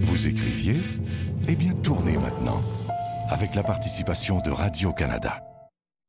Vous écriviez? Eh bien, tournez maintenant, avec la participation de Radio-Canada.